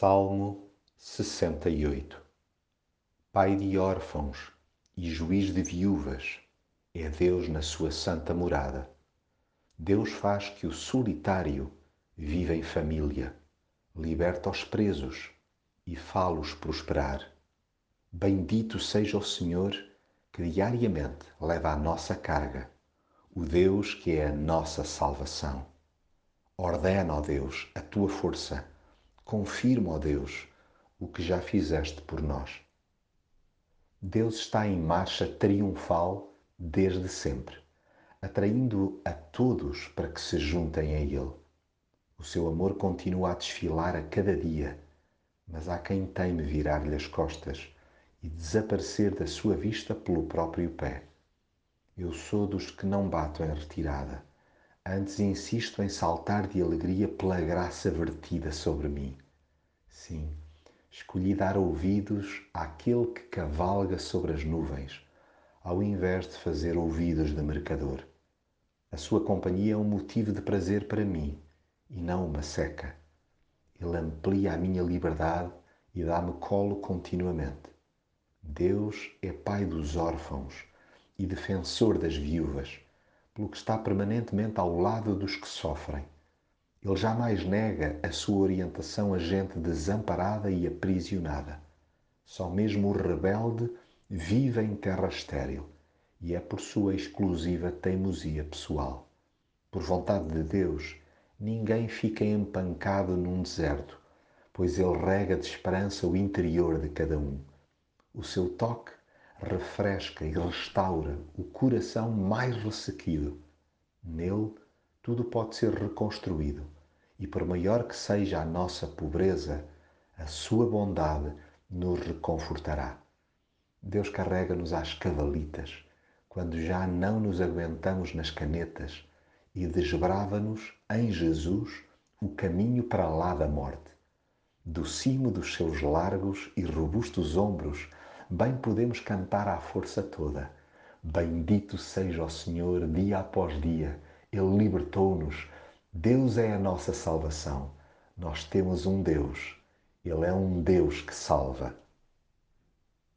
Salmo 68 Pai de órfãos e juiz de viúvas é Deus na sua santa morada. Deus faz que o solitário viva em família, liberta os presos e fá-los prosperar. Bendito seja o Senhor que diariamente leva a nossa carga, o Deus que é a nossa salvação. Ordena, ó Deus, a tua força confirma, ó Deus, o que já fizeste por nós. Deus está em marcha triunfal desde sempre, atraindo a todos para que se juntem a Ele. O seu amor continua a desfilar a cada dia, mas há quem teme virar-lhe as costas e desaparecer da sua vista pelo próprio pé. Eu sou dos que não bato em retirada Antes insisto em saltar de alegria pela graça vertida sobre mim. Sim, escolhi dar ouvidos àquele que cavalga sobre as nuvens, ao invés de fazer ouvidos de mercador. A sua companhia é um motivo de prazer para mim e não uma seca. Ele amplia a minha liberdade e dá-me colo continuamente. Deus é pai dos órfãos e defensor das viúvas pelo que está permanentemente ao lado dos que sofrem. Ele jamais nega a sua orientação a gente desamparada e aprisionada. Só mesmo o rebelde vive em terra estéril e é por sua exclusiva teimosia pessoal. Por vontade de Deus, ninguém fica empancado num deserto, pois ele rega de esperança o interior de cada um. O seu toque refresca e restaura o coração mais ressequido. Nele, tudo pode ser reconstruído, e por maior que seja a nossa pobreza, a sua bondade nos reconfortará. Deus carrega-nos às cavalitas, quando já não nos aguentamos nas canetas, e desbrava-nos em Jesus o caminho para lá da morte. Do cimo dos seus largos e robustos ombros, bem podemos cantar à força toda. Bendito seja o Senhor dia após dia, Ele libertou-nos. Deus é a nossa salvação. Nós temos um Deus, Ele é um Deus que salva.